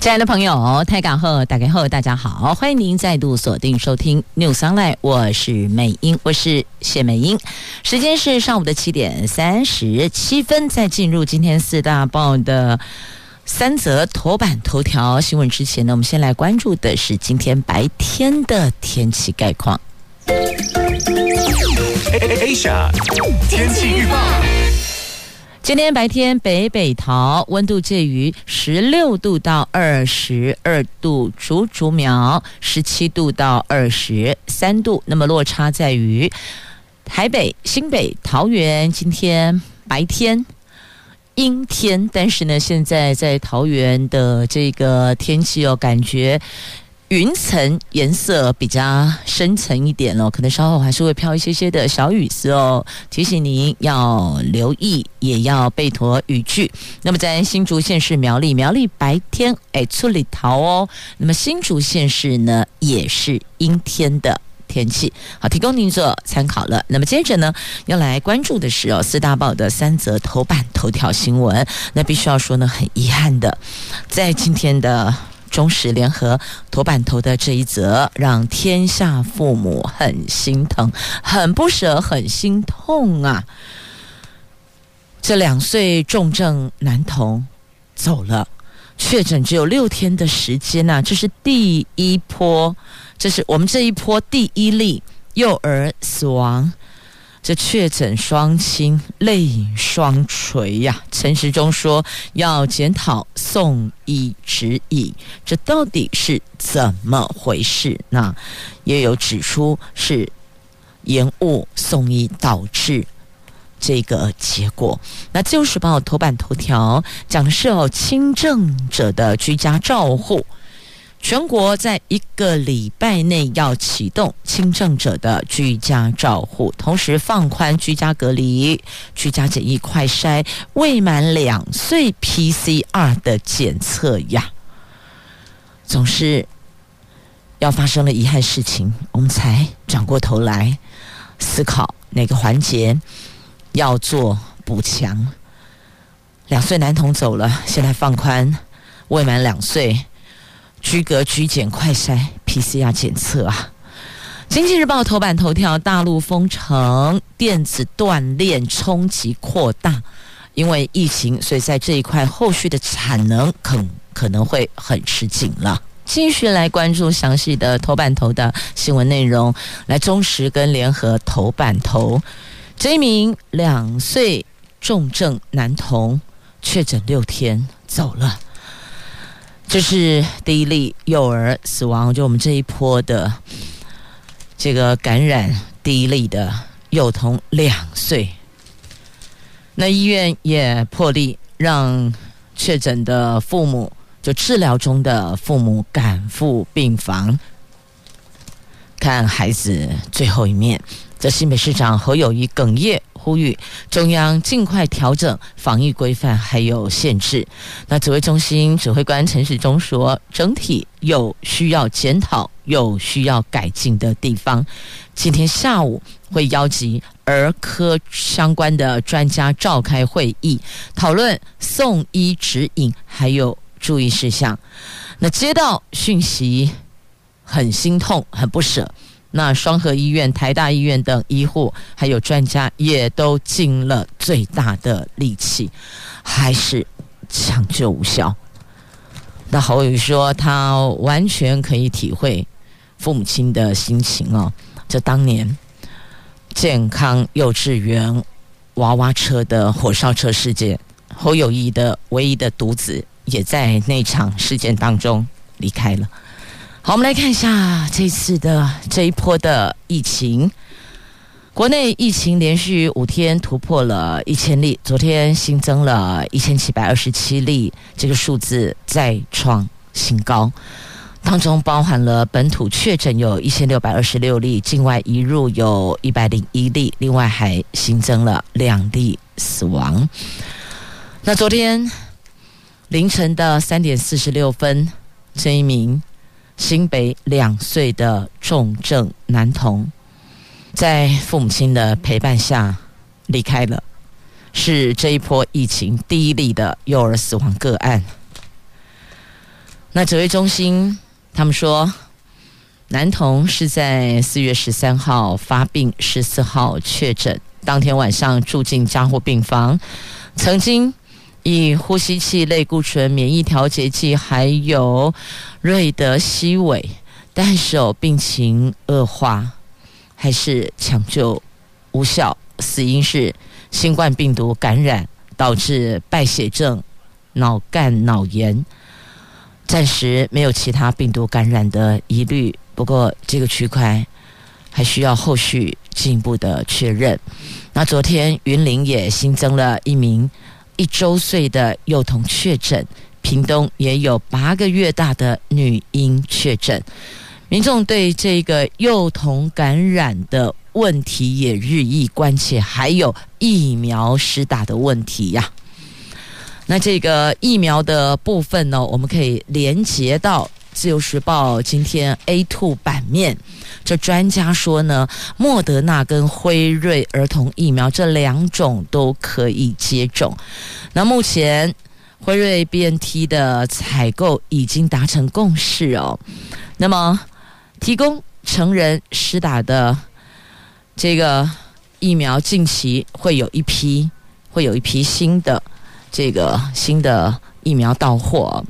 亲爱的朋友，台港后打开后，大家好，欢迎您再度锁定收听 News Online，我是美英，我是谢美英。时间是上午的七点三十七分，在进入今天四大报的三则头版头条新闻之前呢，我们先来关注的是今天白天的天气概况。Asia 天气预报。今天白天北北桃温度介于十六度到二十二度，竹竹苗十七度到二十三度。那么落差在于台北、新北、桃园今天白天阴天，但是呢，现在在桃园的这个天气哦，感觉。云层颜色比较深层一点哦，可能稍后还是会飘一些些的小雨丝哦，提醒您要留意，也要备妥雨具。那么在新竹县市苗栗，苗栗白天哎出里桃哦，那么新竹县市呢也是阴天的天气，好，提供您做参考了。那么接着呢要来关注的是哦四大报的三则头版头条新闻，那必须要说呢很遗憾的，在今天的。中时联合头版头的这一则，让天下父母很心疼、很不舍、很心痛啊！这两岁重症男童走了，确诊只有六天的时间呐、啊，这是第一波，这是我们这一波第一例幼儿死亡。这确诊双亲泪双垂呀！陈时中说要检讨送医指引，这到底是怎么回事？那也有指出是延误送医导致这个结果。那《自由时报》头版头条讲的是哦，轻症者的居家照护。全国在一个礼拜内要启动轻症者的居家照护，同时放宽居家隔离、居家检疫、快筛、未满两岁 PCR 的检测呀。总是要发生了遗憾事情，我们才转过头来思考哪个环节要做补强。两岁男童走了，现在放宽未满两岁。居隔、居检、快筛、PCR 检测啊！《经济日报》头版头条：大陆封城，电子断链冲击扩大，因为疫情，所以在这一块后续的产能可可能会很吃紧了。继续来关注详细的头版头的新闻内容。来，中时跟联合头版头，这一名两岁重症男童确诊六天走了。这是第一例幼儿死亡，就我们这一波的这个感染第一例的幼童两岁。那医院也破例让确诊的父母，就治疗中的父母赶赴病房看孩子最后一面。这新北市长侯友谊哽咽。呼吁中央尽快调整防疫规范还有限制。那指挥中心指挥官陈时中说，整体有需要检讨、有需要改进的地方。今天下午会邀集儿科相关的专家召开会议，讨论送医指引还有注意事项。那接到讯息，很心痛，很不舍。那双和医院、台大医院等医护还有专家也都尽了最大的力气，还是抢救无效。那侯友宜说，他完全可以体会父母亲的心情哦。这当年健康幼稚园娃娃车的火烧车事件，侯友谊的唯一的独子也在那场事件当中离开了。我们来看一下这次的这一波的疫情。国内疫情连续五天突破了一千例，昨天新增了一千七百二十七例，这个数字再创新高。当中包含了本土确诊有一千六百二十六例，境外移入有一百零一例，另外还新增了两例死亡。那昨天凌晨的三点四十六分，这一名新北两岁的重症男童，在父母亲的陪伴下离开了，是这一波疫情第一例的幼儿死亡个案。那指挥中心。他们说，男童是在四月十三号发病，十四号确诊，当天晚上住进加护病房，曾经以呼吸器类固醇、免疫调节剂还有瑞德西韦，但是哦，病情恶化，还是抢救无效，死因是新冠病毒感染导致败血症、脑干脑炎。暂时没有其他病毒感染的疑虑，不过这个区块还需要后续进一步的确认。那昨天云林也新增了一名一周岁的幼童确诊，屏东也有八个月大的女婴确诊，民众对这个幼童感染的问题也日益关切，还有疫苗施打的问题呀。那这个疫苗的部分呢，我们可以连接到《自由时报》今天 A2 版面。这专家说呢，莫德纳跟辉瑞儿童疫苗这两种都可以接种。那目前辉瑞 BNT 的采购已经达成共识哦。那么提供成人施打的这个疫苗，近期会有一批，会有一批新的。这个新的疫苗到货，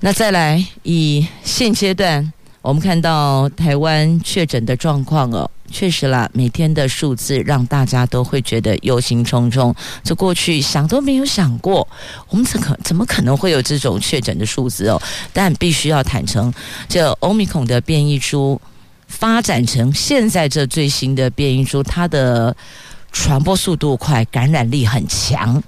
那再来以现阶段我们看到台湾确诊的状况哦，确实啦，每天的数字让大家都会觉得忧心忡忡。这过去想都没有想过，我们怎可怎么可能会有这种确诊的数字哦？但必须要坦诚，这欧米孔的变异株发展成现在这最新的变异株，它的传播速度快，感染力很强。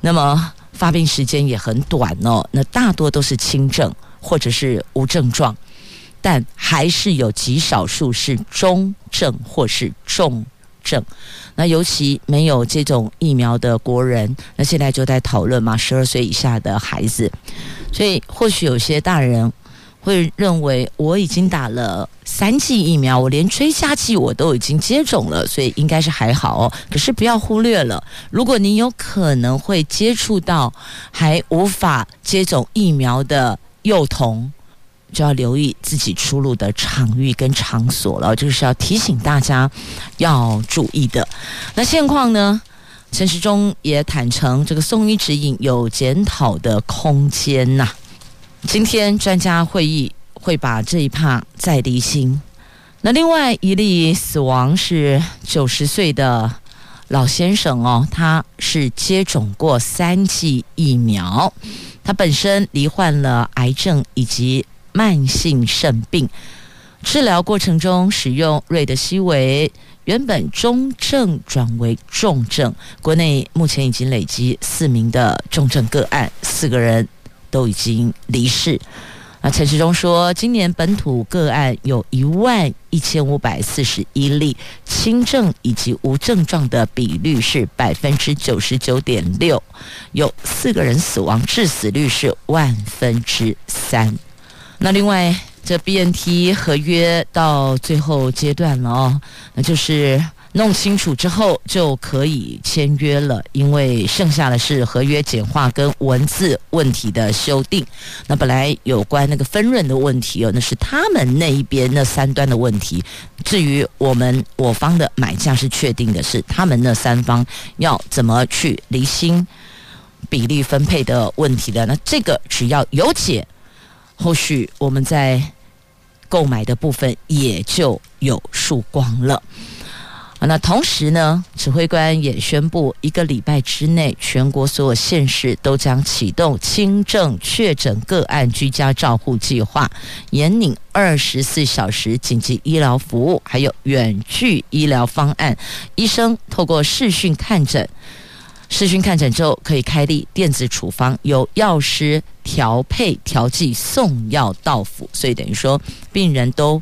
那么发病时间也很短哦，那大多都是轻症或者是无症状，但还是有极少数是中症或是重症。那尤其没有这种疫苗的国人，那现在就在讨论嘛，十二岁以下的孩子，所以或许有些大人。会认为我已经打了三剂疫苗，我连追加剂我都已经接种了，所以应该是还好哦。可是不要忽略了，如果你有可能会接触到还无法接种疫苗的幼童，就要留意自己出入的场域跟场所了，这个是要提醒大家要注意的。那现况呢？陈时中也坦承，这个送医指引有检讨的空间呐、今天专家会议会把这一趴再厘清。那另外一例死亡是九十岁的老先生哦，他是接种过三剂疫苗，他本身罹患了癌症以及慢性肾病，治疗过程中使用瑞德西韦，原本中症转为重症。国内目前已经累积四名的重症个案，四个人。都已经离世。那陈时中说，今年本土个案有一万一千五百四十一例，轻症以及无症状的比率是百分之九十九点六，有四个人死亡，致死率是万分之三。那另外，这 BNT 合约到最后阶段了哦，那就是。弄清楚之后就可以签约了，因为剩下的是合约简化跟文字问题的修订。那本来有关那个分润的问题哦，那是他们那一边那三端的问题。至于我们我方的买价是确定的，是他们那三方要怎么去离心比例分配的问题的。那这个只要有解，后续我们在购买的部分也就有曙光了。那同时呢，指挥官也宣布，一个礼拜之内，全国所有县市都将启动轻症确诊个案居家照护计划，严拟二十四小时紧急医疗服务，还有远距医疗方案。医生透过视讯看诊，视讯看诊之后可以开立电子处方，由药师调配调剂送药到府，所以等于说病人都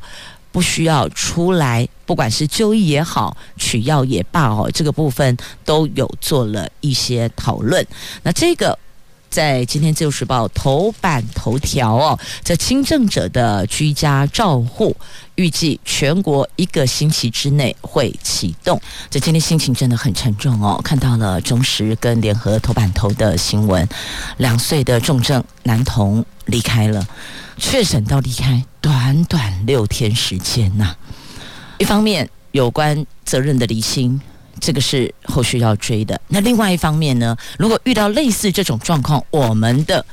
不需要出来，不管是就医也好，取药也罢哦，这个部分都有做了一些讨论。那这个。在今天《自由时报》头版头条哦，这轻症者的居家照护预计全国一个星期之内会启动。这今天心情真的很沉重哦，看到了中时跟联合头版头的新闻，两岁的重症男童离开了，确诊到离开短短六天时间呐、一方面有关责任的厘清。这个是后续要追的。那另外一方面呢，如果遇到类似这种状况，我们的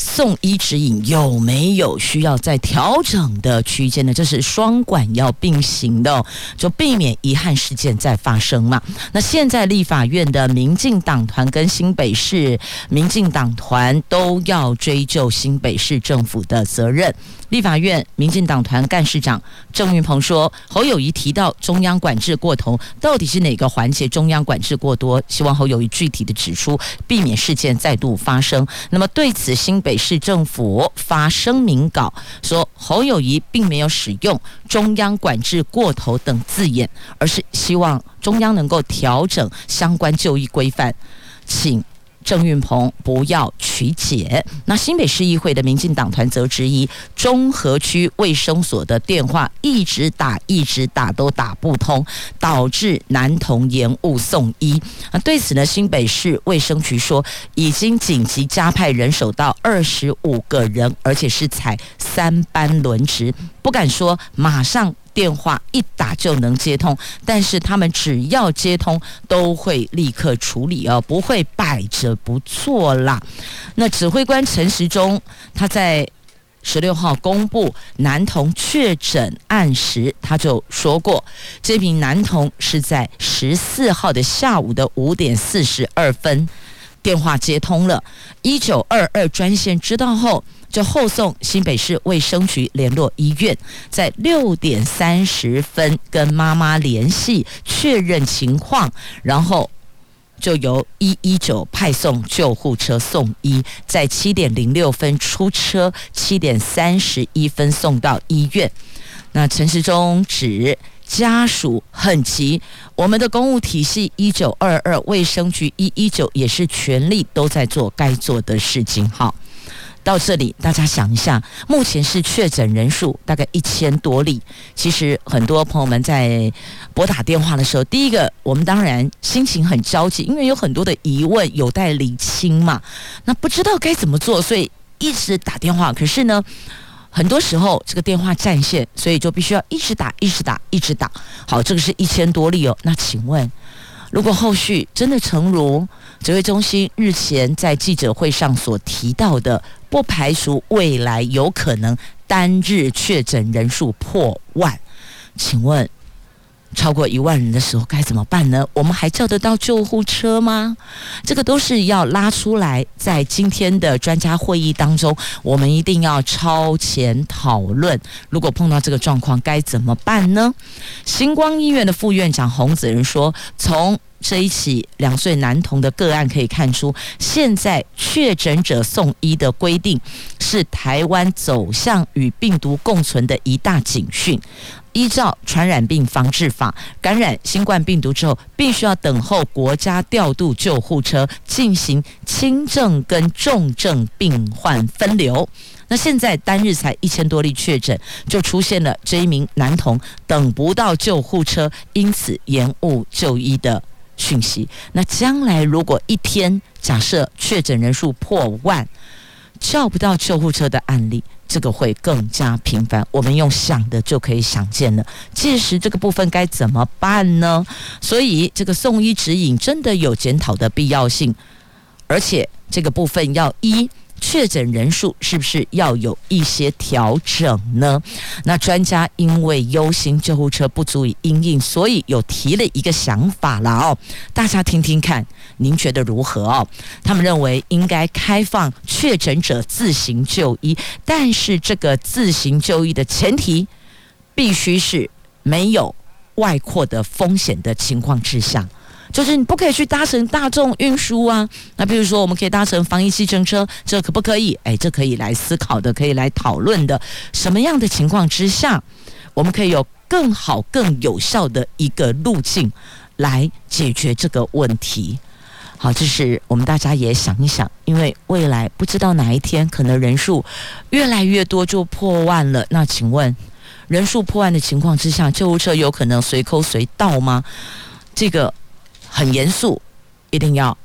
送医指引有没有需要再调整的区间呢？这是双管要并行的，就避免遗憾事件再发生嘛。那现在立法院的民进党团跟新北市民进党团都要追究新北市政府的责任。立法院民进党团干事长郑运鹏说：“侯友谊提到中央管制过头，到底是哪个环节中央管制过多？希望侯友谊具体的指出，避免事件再度发生。”那么对此，新北北市政府发声明稿说，侯友谊并没有使用“中央管制过头”等字眼，而是希望中央能够调整相关就医规范，请。郑运鹏不要曲解。那新北市议会的民进党团则质疑，中和区卫生所的电话一直打，一直打都打不通，导致男童延误送医。那对此呢，新北市卫生局说，已经紧急加派人手到二十五个人，而且是采三班轮值，不敢说马上。电话一打就能接通，但是他们只要接通都会立刻处理哦，不会摆着不做啦。那指挥官陈时中他在十六号公布男童确诊案时，他就说过，这名男童是在十四号的下午的五点四十二分电话接通了，一九二二专线知道后。就后送新北市卫生局联络医院，在六点三十分跟妈妈联系确认情况，然后就由一一九派送救护车送医，在七点零六分出车，七点三十一分送到医院。那陈时中指家属很急，我们的公务体系一九二二卫生局一一九也是全力都在做该做的事情。好。到这里，大家想一下，目前是确诊人数大概一千多例。其实很多朋友们在拨打电话的时候，第一个，我们当然心情很焦急，因为有很多的疑问有待厘清嘛。那不知道该怎么做，所以一直打电话。可是呢，很多时候这个电话占线，所以就必须要一直打，一直打，一直打。好，这个是一千多例哦。那请问，如果后续真的诚如指挥中心日前在记者会上所提到的，不排除未来有可能单日确诊人数破万，请问超过一万人的时候该怎么办呢？我们还叫得到救护车吗？这个都是要拉出来，在今天的专家会议当中，我们一定要超前讨论。如果碰到这个状况该怎么办呢？星光医院的副院长洪子仁说：“从这一起两岁男童的个案可以看出，现在确诊者送医的规定是台湾走向与病毒共存的一大警讯。依照传染病防治法，感染新冠病毒之后，必须要等候国家调度救护车进行轻症跟重症病患分流。那现在单日才一千多例确诊，就出现了这一名男童等不到救护车，因此延误就医的。讯息。那将来如果一天假设确诊人数破万，叫不到救护车的案例，这个会更加频繁。我们用想的就可以想见了。届时这个部分该怎么办呢？所以这个送医指引真的有检讨的必要性，而且这个部分要一。确诊人数是不是要有一些调整呢？那专家因为忧心救护车不足以应应，所以有提了一个想法了哦。大家听听看，您觉得如何哦？他们认为应该开放确诊者自行就医，但是这个自行就医的前提必须是没有外扩的风险的情况之下。就是你不可以去搭乘大众运输啊。那比如说，我们可以搭乘防疫计程车，这可不可以？哎，这可以来思考的，可以来讨论的。什么样的情况之下，我们可以有更好、更有效的一个路径来解决这个问题？好，这是我们大家也想一想，因为未来不知道哪一天可能人数越来越多就破万了。那请问，人数破万的情况之下，救护车有可能随扣随到吗？这个很严肃，一定要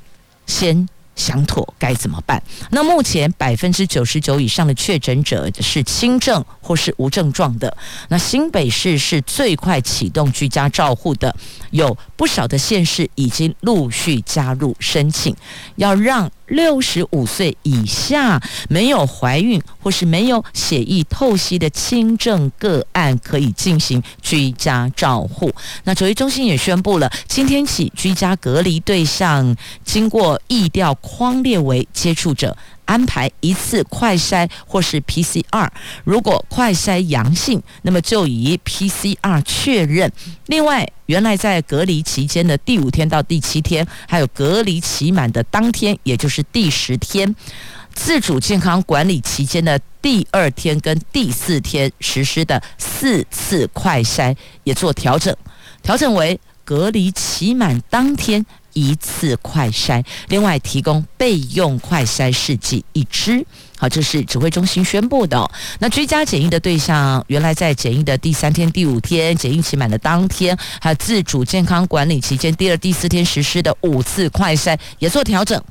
先。想妥该怎么办？那目前百分之九十九以上的确诊者是轻症或是无症状的。那新北市是最快启动居家照护的，有不少的县市已经陆续加入申请，要让六十五岁以下没有怀孕或是没有血液透析的轻症个案可以进行居家照护。那指挥中心也宣布了，今天起居家隔离对象经过疫调。框列为接触者，安排一次快筛或是 PCR。如果快筛阳性，那么就以 PCR 确认。另外，原来在隔离期间的第五天到第七天，还有隔离期满的当天，也就是第十天，自主健康管理期间的第二天跟第四天实施的四次快筛也做调整，调整为隔离期满当天。一次快筛，另外提供备用快筛试剂一支。好，这是指挥中心宣布的。那居家检疫的对象，原来在检疫的第三天、第五天，检疫期满的当天，还有自主健康管理期间第二、第四天实施的五次快筛，也做调整，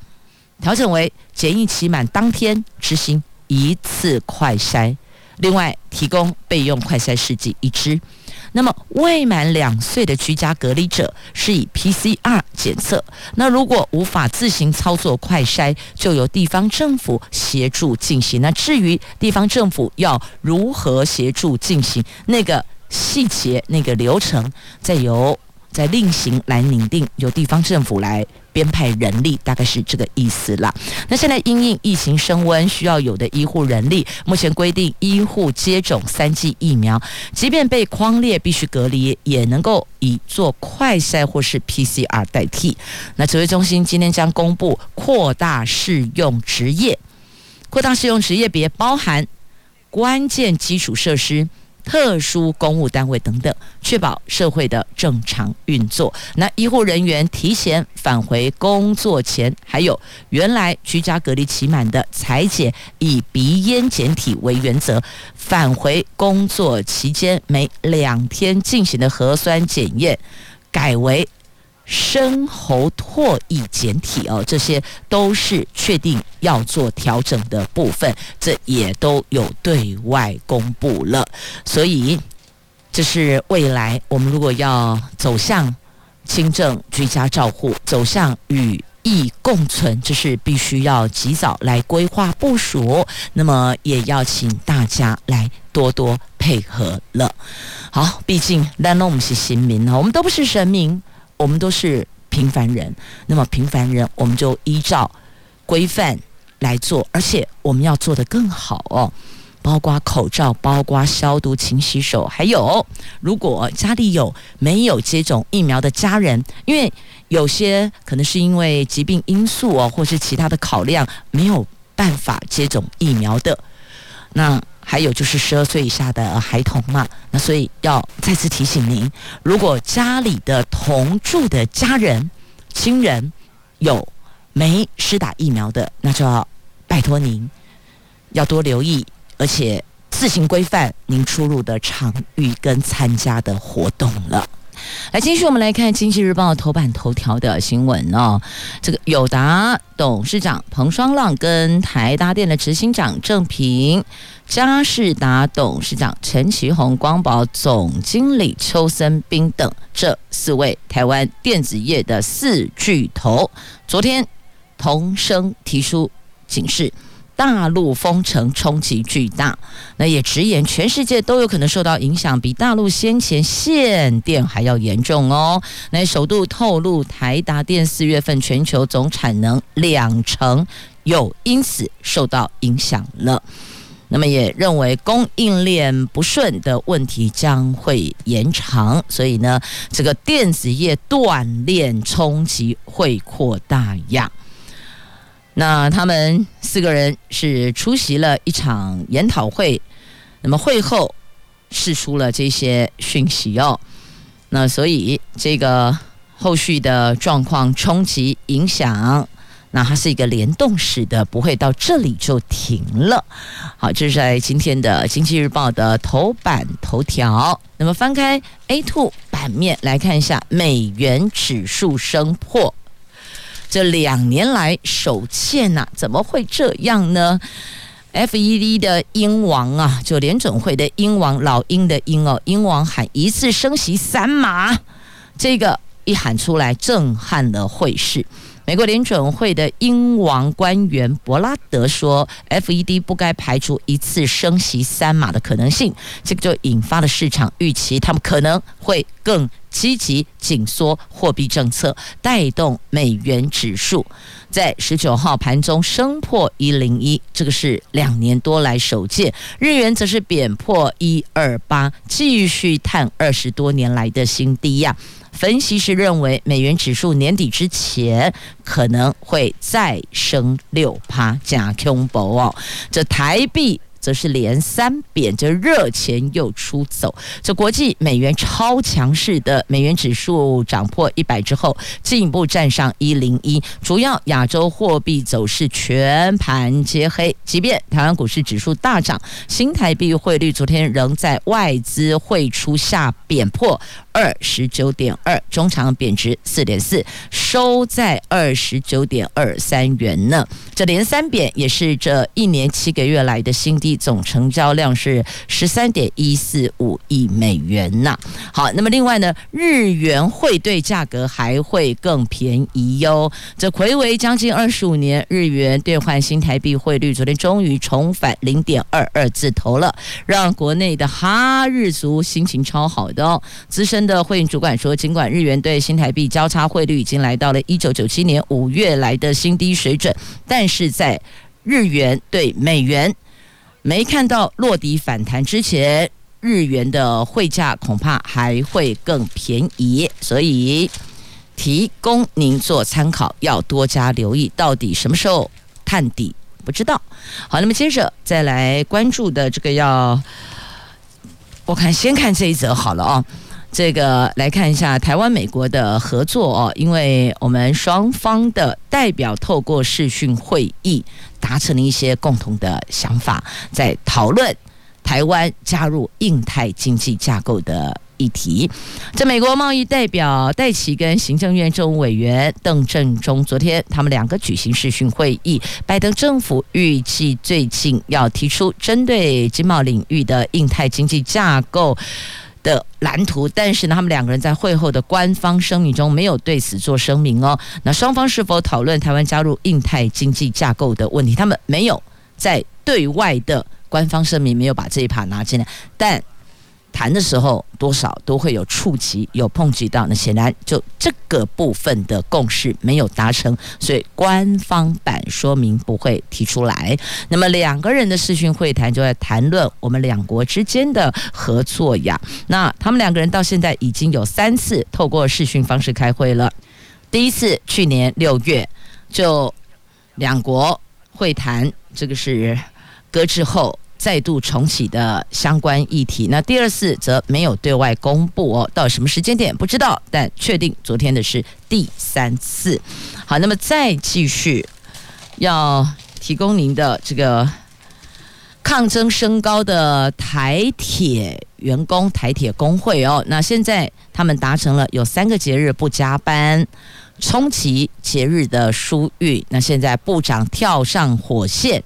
调整为检疫期满当天执行一次快筛，另外提供备用快筛试剂一支。那么未满两岁的居家隔离者是以 PCR 检测。那如果无法自行操作快筛，就由地方政府协助进行。那至于地方政府要如何协助进行那个细节、那个流程，再由再另行来拟定，由地方政府来。编派人力大概是这个意思啦。那现在因应疫情升温，需要有的医护人力，目前规定医护接种三剂疫苗，即便被框列必须隔离，也能够以做快筛或是 PCR 代替。那指挥中心今天将公布扩大适用职业，扩大适用职业别包含关键基础设施。特殊公务单位等等，确保社会的正常运作。那医护人员提前返回工作前，还有原来居家隔离期满的采检以鼻咽检体为原则，返回工作期间每两天进行的核酸检验，改为。深喉唾液检体哦，这些都是确定要做调整的部分，这也都有对外公布了。所以，这是未来我们如果要走向轻症居家照护，走向与疫共存，这是必须要及早来规划部署。那么，也要请大家来多多配合了。好，毕竟咱拢不是神明，我们都不是神明。我们都是平凡人，那么平凡人，我们就依照规范来做，而且我们要做得更好哦，包括口罩，包括消毒、勤洗手，还有如果家里有没有接种疫苗的家人，因为有些可能是因为疾病因素哦，或是其他的考量，没有办法接种疫苗的，那。还有就是十二岁以下的孩童嘛，那所以要再次提醒您，如果家里的同住的家人、亲人有没施打疫苗的，那就要拜托您要多留意，而且自行规范您出入的场域跟参加的活动了。来，继续我们来看《经济日报》头版头条的新闻哦。这个友达董事长彭双浪跟台达电的执行长郑平、嘉士达董事长陈其宏、光宝总经理邱森斌等这四位台湾电子业的四巨头，昨天同声提出警示。大陆封城冲击巨大，那也直言全世界都有可能受到影响，比大陆先前限电还要严重哦。那首度透露，台达电四月份全球总产能两成有因此受到影响了。那么也认为供应链不顺的问题将会延长，所以呢，这个电子业断链冲击会扩大呀。那他们四个人是出席了一场研讨会，那么会后释出了这些讯息哦。那所以这个后续的状况冲击影响。那它是一个联动式的，不会到这里就停了。好，这是在今天的《经济日报》的头版头条。那么翻开 A2 版面来看一下，美元指数升破这两年来首欠呐，怎么会这样呢？FED 的鹰王啊，就联准会的鹰王，老鹰的鹰哦，鹰王喊一次升息三码，这个一喊出来，震撼了会市。美国联准会的鹰王官员伯拉德说，FED 不该排除一次升息三码的可能性，这个就引发了市场预期，他们可能会更积极紧缩货币政策，带动美元指数在十九号盘中升破一零一，这个是两年多来首见。日元则是贬破一二八，继续探二十多年来的新低呀。分析师认为，美元指数年底之前可能会再升六趴，加恐怖哦。这台币。则是连三贬，这热钱又出走。这国际美元超强势的美元指数涨破一百之后，进一步站上一零一。主要亚洲货币走势全盘皆黑，即便台湾股市指数大涨，新台币汇率昨天仍在外资汇出下贬破二十九点二，中长贬值四点四，收在二十九点二三元呢。这连三贬也是这一年七个月来的新低。总成交量是十三点一四五亿美元呐。好，那么另外呢，日元汇兑价格还会更便宜哟。这睽违将近二十五年，日元兑换新台币汇率昨天终于重返零点二二字头了，让国内的哈日族心情超好的哦。资深的汇银主管说，尽管日元对新台币交叉汇率已经来到了一九九七年五月来的新低水准，但是在日元对美元。没看到落底反弹之前，日元的汇价恐怕还会更便宜，所以提供您做参考，要多加留意，到底什么时候探底不知道。好，那么接着再来关注的这个要，我看先看这一则好了啊、这个来看一下台湾美国的合作哦，因为我们双方的代表透过视讯会议达成了一些共同的想法，在讨论台湾加入印太经济架构的议题。这美国贸易代表戴琪跟行政院政务委员邓振中昨天他们两个举行视讯会议，拜登政府预计最近要提出针对经贸领域的印太经济架构的蓝图，但是呢，他们两个人在会后的官方声明中没有对此做声明哦。那双方是否讨论台湾加入印太经济架构的问题？他们没有在对外的官方声明没有把这一趴拿进来，但。谈的时候多少都会有触及、有碰及到，那显然就这个部分的共识没有达成，所以官方版说明不会提出来。那么两个人的视讯会谈就在谈论我们两国之间的合作呀。那他们两个人到现在已经有三次透过视讯方式开会了。第一次去年六月就两国会谈，这个是搁置后。再度重启的相关议题，那第二次则没有对外公布哦，到什么时间点不知道，但确定昨天的是第三次。好，那么再继续要提供您的这个抗争升高的台铁员工台铁工会哦，那现在他们达成了有三个节日不加班，冲击节日的疏运，那现在部长跳上火线。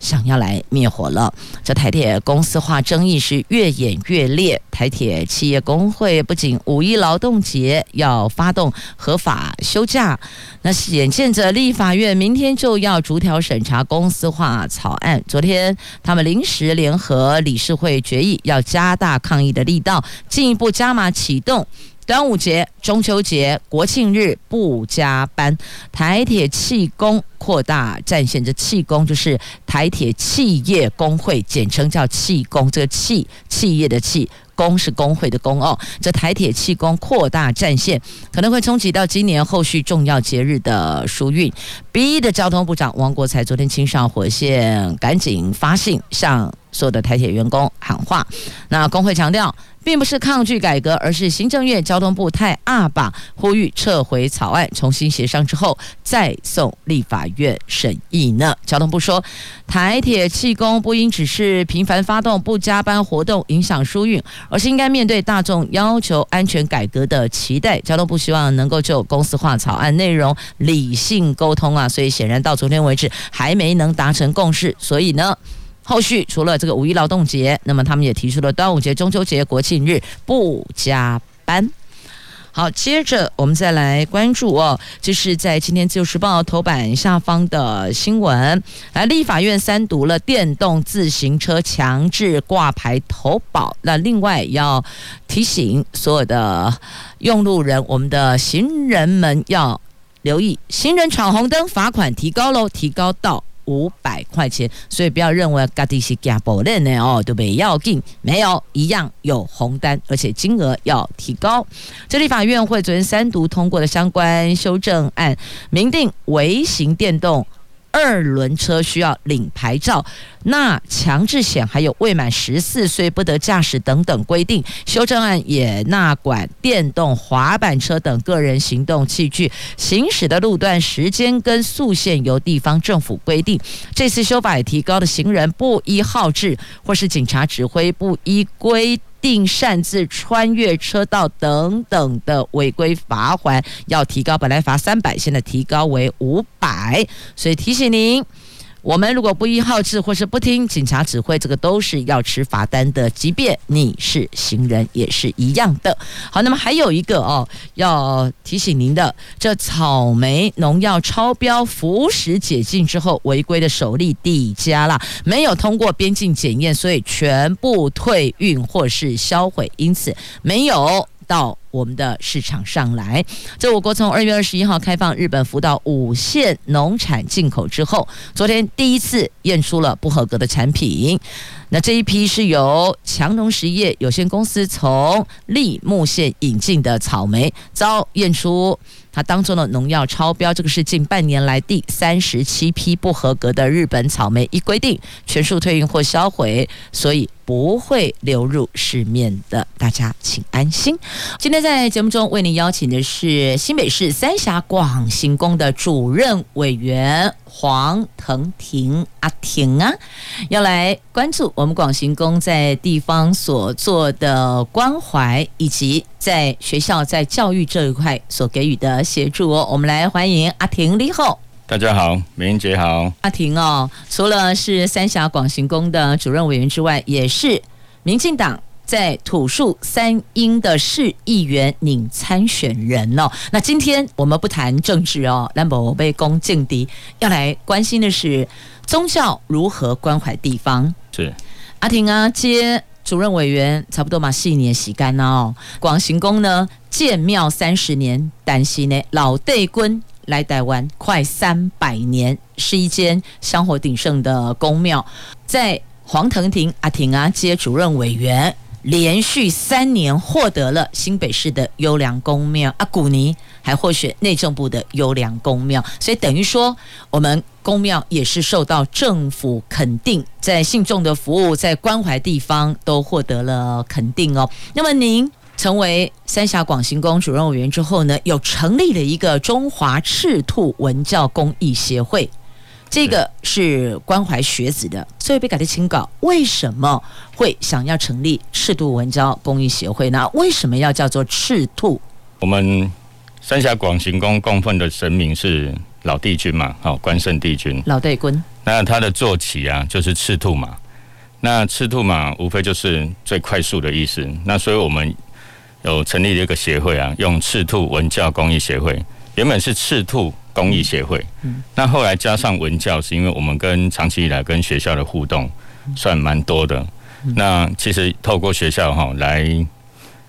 想要来灭火了，这台铁公司化争议是越演越烈。台铁企业工会不仅五一劳动节要发动合法休假，那眼见着立法院明天就要逐条审查公司化草案。昨天他们临时联合理事会决议，要加大抗议的力道，进一步加码启动。端午节、中秋节、国庆日不加班。台铁气工扩大战线，这气工就是台铁企业工会，简称叫气工。这个气企业的气。工是工会的工哦，这台铁气工扩大战线，可能会冲击到今年后续重要节日的疏运。B 的交通部长王国材昨天亲上火线，赶紧发信向所有的台铁员工喊话。那工会强调，并不是抗拒改革，而是行政院交通部太阿爸，呼吁撤回草案，重新协商之后再送立法院审议呢。交通部说，台铁气工不应只是频繁发动不加班活动影响疏运，而是应该面对大众要求安全改革的期待。交通部希望能够就公司化草案内容理性沟通啊，所以显然到昨天为止还没能达成共识，所以呢。后续除了这个五一劳动节，那么他们也提出了端午节、中秋节、国庆日不加班。好，接着我们再来关注哦，就是在今天《自由时报》头版下方的新闻，来，立法院三读了电动自行车强制挂牌投保。那另外要提醒所有的用路人，我们的行人们要留意，行人闯红灯罚款提高喽，提高到。五百块钱，所以不要认为嘎迪是加保练的哦，对不对？要紧，没有一样有红单，而且金额要提高。这里法院会昨天三读通过的相关修正案，明定微型电动。二轮车需要领牌照，那强制险还有未满十四岁不得驾驶等等规定。修正案也纳管电动滑板车等个人行动器具行驶的路段时间跟速限由地方政府规定。这次修法也提高了行人不依号志或是警察指挥不依规定擅自穿越车道等等的违规罚款，要提高，本来罚三百，现在提高为五百，所以提醒您。我们如果不依号志或是不听警察指挥，这个都是要吃罚单的。即便你是行人，也是一样的。好，那么还有一个哦，要提醒您的，这草莓农药超标，福食解禁之后违规的首例递加了，没有通过边境检验，所以全部退运或是销毁，因此没有到。我们的市场上来，这我国从二月二十一号开放日本福岛五县农产进口之后，昨天第一次验出了不合格的产品。那这一批是由强农实业有限公司从利木县引进的草莓，遭验出它当中的农药超标。这个是近半年来第三十七批不合格的日本草莓，依规定全数退运或销毁，所以不会流入市面的，大家请安心。今天。在节目中为您邀请的是新北市三峡广行宫的主任委员黄腾庭阿庭啊，要来关注我们广行宫在地方所做的关怀，以及在学校在教育这一块所给予的协助哦。我们来欢迎阿婷李后，大家好，美英姐好，阿婷哦，除了是三峡广行宫的主任委员之外，也是民进党。在土树三英的市议员拟参选人哦，那今天我们不谈政治哦，兰博被攻劲敌，要来关心的是宗教如何关怀地方。是阿婷啊，接主任委员差不多嘛，四年洗干哦。广行宫呢建庙三十年，但是呢老帝君来台湾快三百年，是一间香火鼎盛的宫庙。在黄腾庭阿婷啊接主任委员。连续三年获得了新北市的优良公庙，阿古尼还获选内政部的优良公庙，所以等于说我们公庙也是受到政府肯定，在信众的服务、在关怀地方都获得了肯定哦。那么您成为三峡广行宫主任委员之后呢，有成立了一个中华赤兔文教公益协会。这个是关怀学子的，所以被改的请稿，为什么会想要成立赤兔文教公益协会呢？为什么要叫做赤兔？我们三峡广行宫供奉的神明是老帝君嘛，好，关圣帝君。老帝君。那他的坐骑啊，就是赤兔马。那赤兔马无非就是最快速的意思。那所以我们有成立了一个协会啊，用赤兔文教公益协会。原本是赤兔。公益协会，那后来加上文教，是因为我们跟长期以来跟学校的互动算蛮多的。那其实透过学校哈来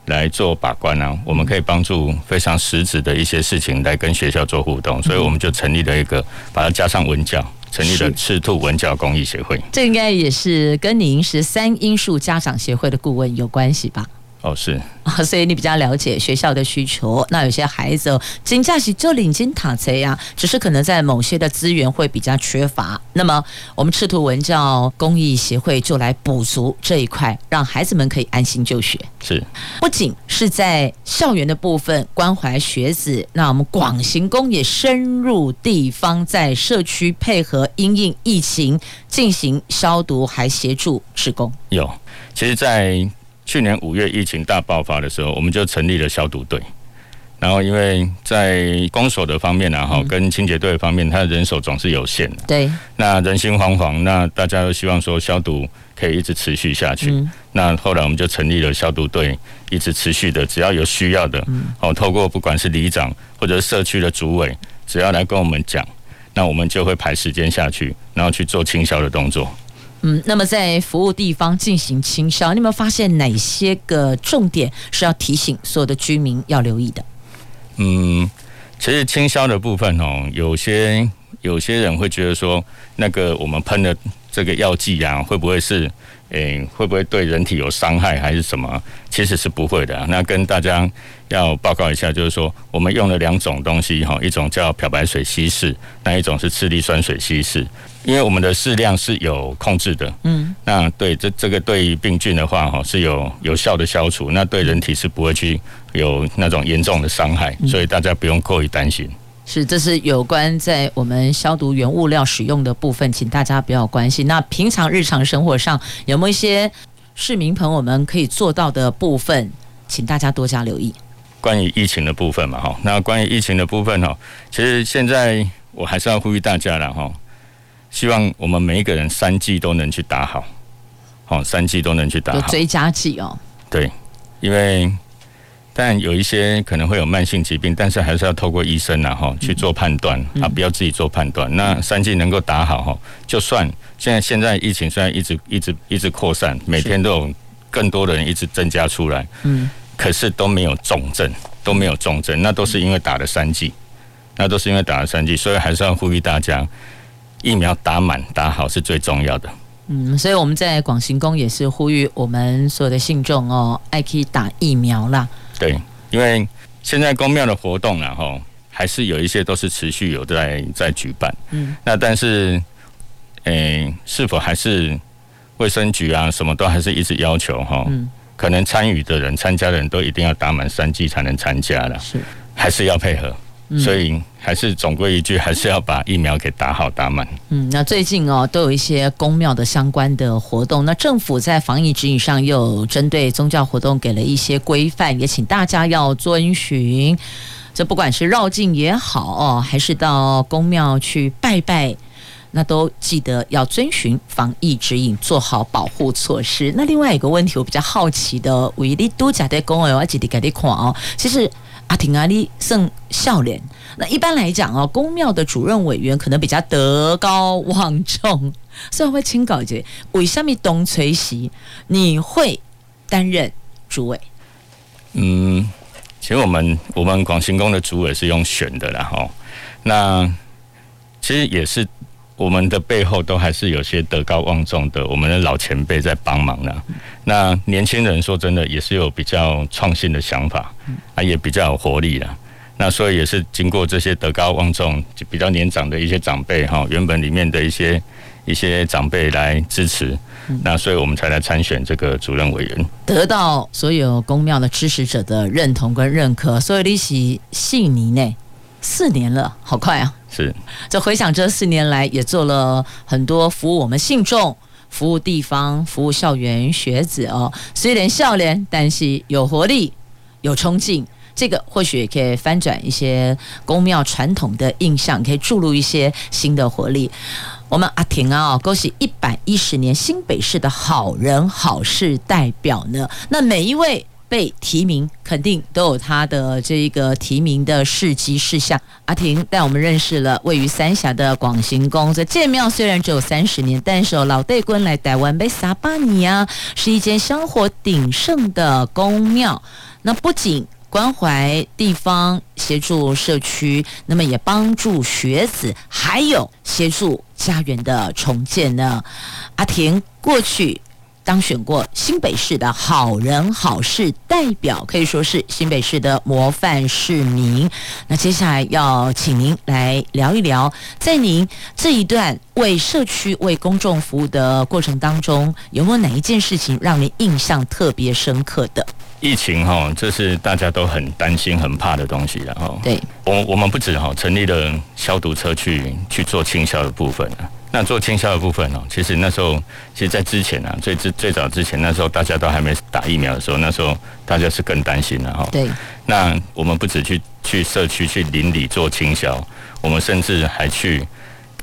来做把关呢、啊，我们可以帮助非常实质的一些事情来跟学校做互动，所以我们就成立了一个，把它加上文教，成立了赤兔文教公益协会。这应该也是跟您是三英数家长协会的顾问有关系吧？哦，是啊，所以你比较了解学校的需求。那有些孩子金假期就领金塔贼呀，只是可能在某些的资源会比较缺乏。那么我们赤兔文教公益协会就来补足这一块，让孩子们可以安心就学。是，不仅是在校园的部分关怀学子，那我们广行宫也深入地方，在社区配合因应疫情进行消毒，还协助职工。有，其实，在去年五月疫情大爆发的时候，我们就成立了消毒队。然后，因为在公所的方面呢，哈，跟清洁队的方面，他的人手总是有限的。对。那人心惶惶，那大家都希望说消毒可以一直持续下去。嗯。那后来我们就成立了消毒队，一直持续的，只要有需要的，哦，透过不管是里长或者社区的主委，只要来跟我们讲，那我们就会排时间下去，然后去做清消的动作。嗯，那么在服务地方进行清消，你有没有发现哪些个重点是要提醒所有的居民要留意的？嗯，其实清消的部分哦，有些有些人会觉得说，那个我们喷的这个药剂啊，会不会是？诶，会不会对人体有伤害还是什么？其实是不会的。那跟大家要报告一下，就是说我们用了两种东西哈，一种叫漂白水稀释，那一种是次氯酸水稀释。因为我们的适量是有控制的，嗯，那对这这个对于病菌的话哈是有有效的消除，那对人体是不会去有那种严重的伤害，所以大家不用过于担心。是，这是有关在我们消毒原物料使用的部分，请大家不要关心。那平常日常生活上有没有一些市民朋友们可以做到的部分，请大家多加留意。关于疫情的部分嘛，哈，那关于疫情的部分哈，其实现在我还是要呼吁大家了哈，希望我们每一个人三剂都能去打好，好，三剂都能去打好，追加剂哦。对，因为。但有一些可能会有慢性疾病，但是还是要透过医生然后去做判断啊，不要自己做判断。那三剂能够打好哈，就算现在现在疫情虽然一直一直一直扩散，每天都有更多的人一直增加出来，嗯，可是都没有重症，都没有重症，那都是因为打了三剂，那都是因为打了三剂，所以还是要呼吁大家疫苗打满打好是最重要的。嗯，所以我们在广行宫也是呼吁我们所有的信众哦，爱可以打疫苗啦。对，因为现在宫庙的活动然后还是有一些都是持续有在在举办。嗯，那但是，诶、欸，是否还是卫生局啊，什么都还是一直要求哈？嗯，可能参与的人、参加的人都一定要打满三剂才能参加了，是，还是要配合。所以还是总归一句，还是要把疫苗给打好打满。嗯，那最近哦，都有一些公庙的相关的活动。那政府在防疫指引上又针对宗教活动给了一些规范，也请大家要遵循。这不管是绕境也好哦，还是到公庙去拜拜，那都记得要遵循防疫指引，做好保护措施。那另外一个问题，我比较好奇的，维利都假的公我记得给你看哦，其实。阿婷阿里胜笑脸，那一般来讲哦，宫庙的主任委员可能比较德高望重，所以会请教一下，为什么东垂西你会担任主委？嗯，其实我们我们广兴宫的主委是用选的啦哈，那其实也是。我们的背后都还是有些德高望重的，我们的老前辈在帮忙呢。那年轻人说真的也是有比较创新的想法，啊，也比较有活力了。那所以也是经过这些德高望重、比较年长的一些长辈哈，原本里面的一些一些长辈来支持，那所以我们才来参选这个主任委员，得到所有公庙的支持者的认同跟认可。所以你是四年内四年了，好快啊！是，这回想这四年来，也做了很多服务我们信众、服务地方、服务校园学子哦。虽然笑脸，但是有活力、有冲劲，这个或许也可以翻转一些宫庙传统的印象，可以注入一些新的活力。我们阿婷啊，恭喜一百一十年新北市的好人好事代表呢。那每一位被提名，肯定都有他的这个提名的事迹事项。阿婷带我们认识了位于三峡的广行宫。这建庙虽然只有三十年，但是老帝君来台湾被撒巴尼啊，是一间香火鼎盛的宫庙。那不仅关怀地方，协助社区，那么也帮助学子，还有协助家园的重建呢。阿婷过去当选过新北市的好人好事代表，可以说是新北市的模范市民。那接下来要请您来聊一聊，在您这一段为社区、为公众服务的过程当中，有没有哪一件事情让您印象特别深刻的？疫情哈，这是大家都很担心、很怕的东西，然后对我我们不止哈成立了消毒车去去做清消的部分啊。那做清销的部分哦，其实那时候，其实，在之前啊，最最最早之前，那时候大家都还没打疫苗的时候，那时候大家是更担心的哈。对。那我们不止去去社区、去邻里做清销，我们甚至还去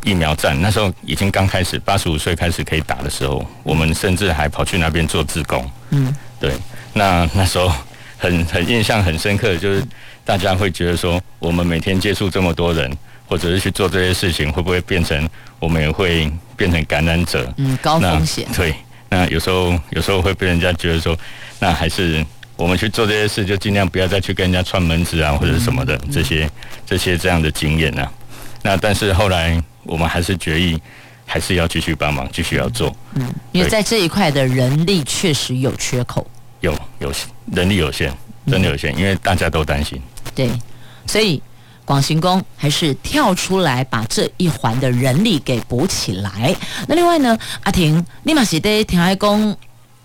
疫苗站。那时候已经刚开始，八十五岁开始可以打的时候，我们甚至还跑去那边做志工。嗯，对。那那时候很很印象很深刻的就是，大家会觉得说，我们每天接触这么多人，或者是去做这些事情，会不会变成我们也会变成感染者？嗯，高风险。对，那有时候有时候会被人家觉得说，那还是我们去做这些事，就尽量不要再去跟人家串门子啊，或者什么的这些这些这样的经验啊。那但是后来我们还是决议，还是要继续帮忙，继续要做。嗯，因为在这一块的人力确实有缺口。有有人力有限，真的有限，因为大家都担心。对，所以广行宫还是跳出来把这一环的人力给补起来。那另外呢，阿婷，你嘛是在天爱宫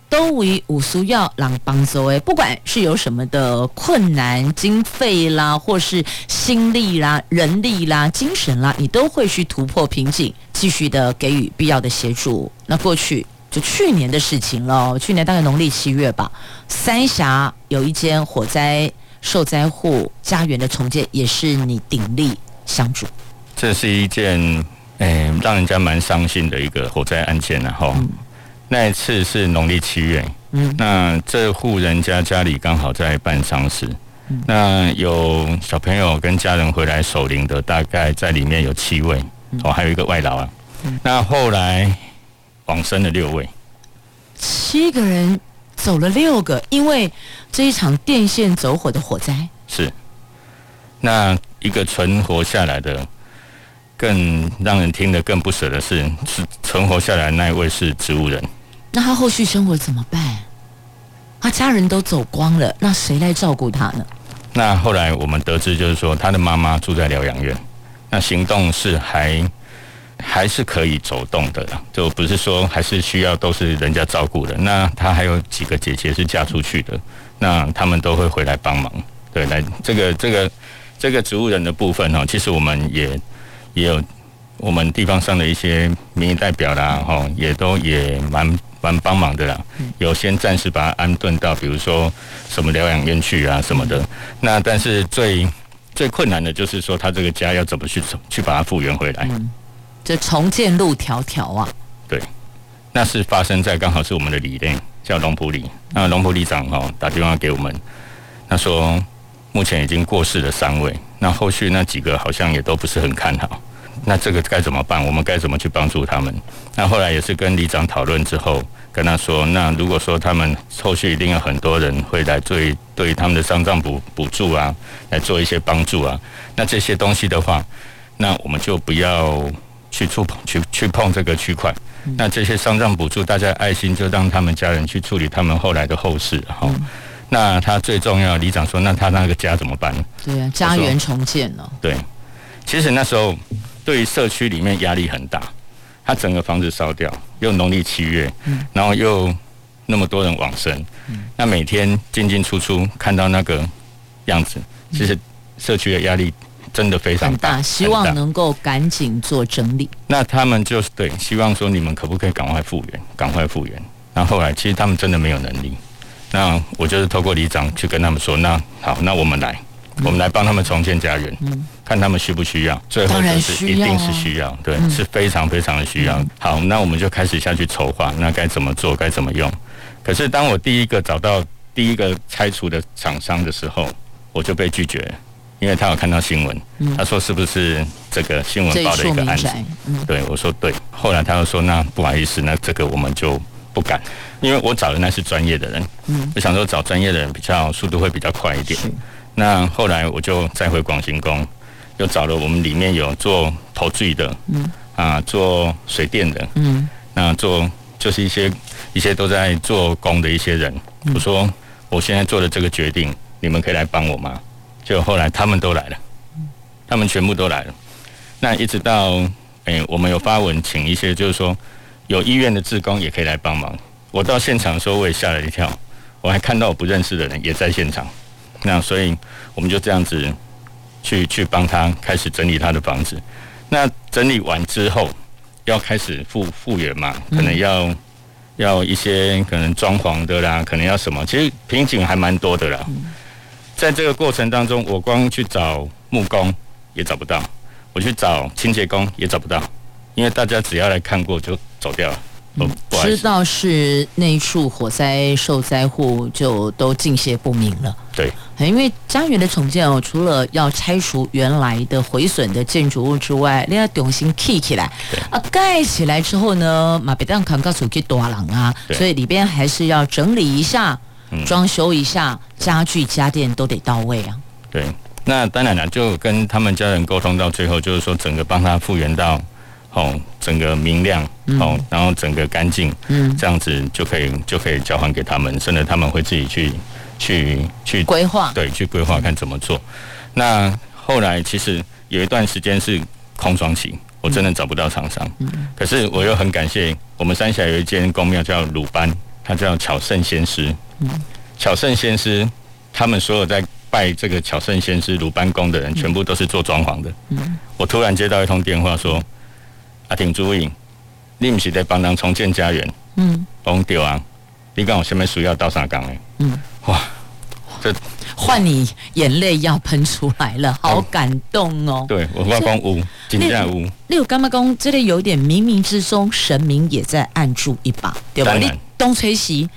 都为五苏要让帮助诶，不管是有什么的困难，经费啦，或是心力啦、人力啦、精神啦，你都会去突破瓶颈，继续的给予必要的协助。那过去。就去年的事情了，去年大概农历七月吧，三峡有一间火灾受灾户家园的重建，也是你鼎力相助。这是一件诶、欸，让人家蛮伤心的一个火灾案件，然后、嗯、那一次是农历七月，嗯，那这户人家家里刚好在办丧事，嗯、那有小朋友跟家人回来守灵的，大概在里面有七位，嗯、哦，还有一个外劳啊，嗯、那后来。往生了六位，七个人走了六个，因为这一场电线走火的火灾。是，那一个存活下来的，更让人听得更不舍的是，是存活下来的那一位是植物人。那他后续生活怎么办？他家人都走光了，那谁来照顾他呢？那后来我们得知，就是说他的妈妈住在疗养院，那行动是还。还是可以走动的，就不是说还是需要都是人家照顾的。那他还有几个姐姐是嫁出去的，那他们都会回来帮忙。对，来这个这个这个植物人的部分哈，其实我们也也有我们地方上的一些民意代表啦，哈，也都也蛮蛮帮忙的啦。有先暂时把他安顿到，比如说什么疗养院去啊什么的。那但是最最困难的就是说，他这个家要怎么去去把它复原回来。这重建路迢迢啊！对，那是发生在刚好是我们的里内，叫龙埔里。那龙埔里长哈打电话给我们，他说目前已经过世了三位，那后续那几个好像也都不是很看好。那这个该怎么办？我们该怎么去帮助他们？那后来也是跟里长讨论之后，跟他说，那如果说他们后续一定有很多人会来对对他们的丧葬补补助啊，来做一些帮助啊，那这些东西的话，那我们就不要。去触碰去去碰这个区块，那这些丧葬补助，大家爱心就让他们家人去处理他们后来的后事哈。那他最重要，里长说，那他那个家怎么办呢？对啊，家园重建了。对，其实那时候对于社区里面压力很大，他整个房子烧掉，又农历七月，然后又那么多人往生，那每天进进出出看到那个样子，其实社区的压力。真的非常大，希望能够赶紧做整理。那他们就是对，希望说你们可不可以赶快复原，赶快复原。那后来其实他们真的没有能力。那我就是透过里长去跟他们说，那好，那我们来，嗯、我们来帮他们重建家园，嗯、看他们需不需要。最后就是一定是需要，对，嗯、是非常非常的需要。嗯、好，那我们就开始下去筹划，那该怎么做，该怎么用。可是当我第一个找到第一个拆除的厂商的时候，我就被拒绝了，因为他有看到新闻，嗯、他说是不是这个新闻报的一个案子？嗯、对，我说对。后来他又说，那不好意思，那这个我们就不敢，因为我找的那是专业的人，嗯，我想说找专业的人比较速度会比较快一点。那后来我就再回广行宫，又找了我们里面有做投具的，嗯，啊，做水电的，嗯，那做就是一些一些都在做工的一些人，我说我现在做的这个决定，你们可以来帮我吗？就后来他们都来了，他们全部都来了。那一直到哎、欸，我们有发文请一些，就是说有医院的志工也可以来帮忙。我到现场的时候，我也吓了一跳，我还看到我不认识的人也在现场。那所以我们就这样子去去帮他开始整理他的房子。那整理完之后要开始复复原嘛，可能要、要一些可能装潢的啦，可能要什么，其实瓶颈还蛮多的啦。在这个过程当中，我光去找木工也找不到，我去找清洁工也找不到，因为大家只要来看过就走掉了。嗯、知道是那一处火灾受灾户就都敬谢不明了。对，因为家园的重建哦，除了要拆除原来的毁损的建筑物之外，你要重新砌起来。啊，盖起来之后呢，马别当扛告诉去多郎啊，所以里边还是要整理一下，装修一下，家具家电都得到位啊。对，那当然了，就跟他们家人沟通到最后，就是说整个帮他复原到。哦，整个明亮，哦，然后整个干净，嗯，这样子就可以就可以交还给他们，甚至他们会自己去去去规划，对，去规划看怎么做。那后来其实有一段时间是空窗期，我真的找不到厂商，嗯，可是我又很感谢我们三峡有一间公庙叫鲁班，他叫巧圣先师，嗯，巧圣先师他们所有在拜这个巧圣先师鲁班宫的人，全部都是做装潢的，嗯，我突然接到一通电话说。阿婷注意，你不是在帮人重建家园？嗯，讲对啊。你讲我下面需要到啥岗的？嗯，哇，这换你眼泪要喷出来了，好感动哦。对，我话讲有，真正有。你有干嘛讲？这里有点冥冥之中，神明也在暗助一把，对吧？你东吹西，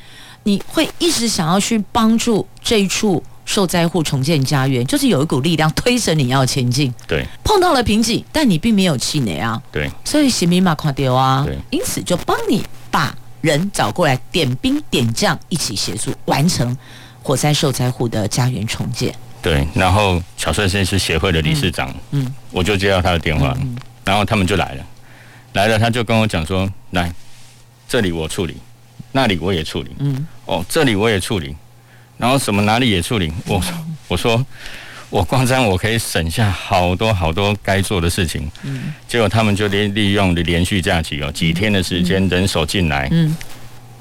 你会一直想要去帮助这一处。受灾户重建家园，就是有一股力量推着你要前进。对，碰到了瓶颈，但你并没有气馁啊。对，所以行明马垮掉啊。对，因此就帮你把人找过来，点兵点将，一起协助完成火灾受灾户的家园重建。对，然后巧圣先师协会的理事长，嗯，嗯我就接到他的电话，嗯、然后他们就来了，来了他就跟我讲说：“来，这里我处理，那里我也处理，嗯，哦，这里我也处理。”然后什么哪里也处理，我我说我光这样我可以省下好多好多该做的事情。嗯，结果他们就利利用的连续假期哦，几天的时间人手进来，嗯，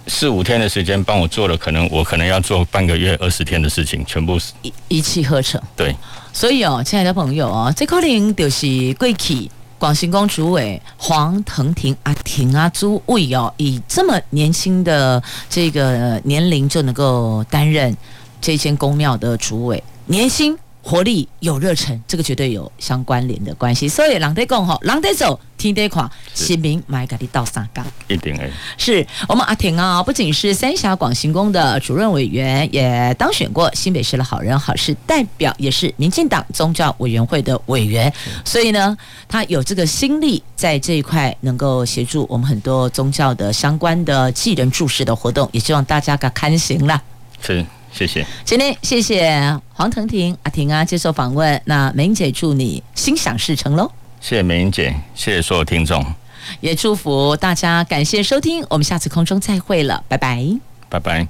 四五天的时间帮我做了，可能我可能要做半个月二十天的事情，全部一一气呵成。对，所以哦，亲爱的朋友哦，这可能就是过去广兴宫主委黄腾廷阿廷阿朱卫哦，以这么年轻的这个年龄就能够担任这间宫庙的主委，年薪。活力有热忱，这个绝对有相关联的关系。所以，人得讲吼，人得走，天在看，新民买给你到三岗，一定诶。是我们阿婷啊，不仅是三峡广行宫的主任委员，也当选过新北市的好人好事代表，也是民进党宗教委员会的委员。所以呢，他有这个心力在这一块，能够协助我们很多宗教的相关的技人注释的活动，也希望大家给看行了。是。谢谢，今天谢谢黄腾婷阿婷啊接受访问。那梅英姐祝你心想事成喽！谢谢梅英姐，谢谢所有听众，也祝福大家。感谢收听，我们下次空中再会了，拜拜，拜拜。